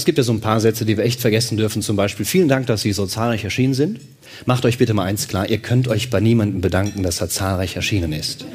Es gibt ja so ein paar Sätze, die wir echt vergessen dürfen. Zum Beispiel, vielen Dank, dass Sie so zahlreich erschienen sind. Macht euch bitte mal eins klar, ihr könnt euch bei niemandem bedanken, dass er zahlreich erschienen ist.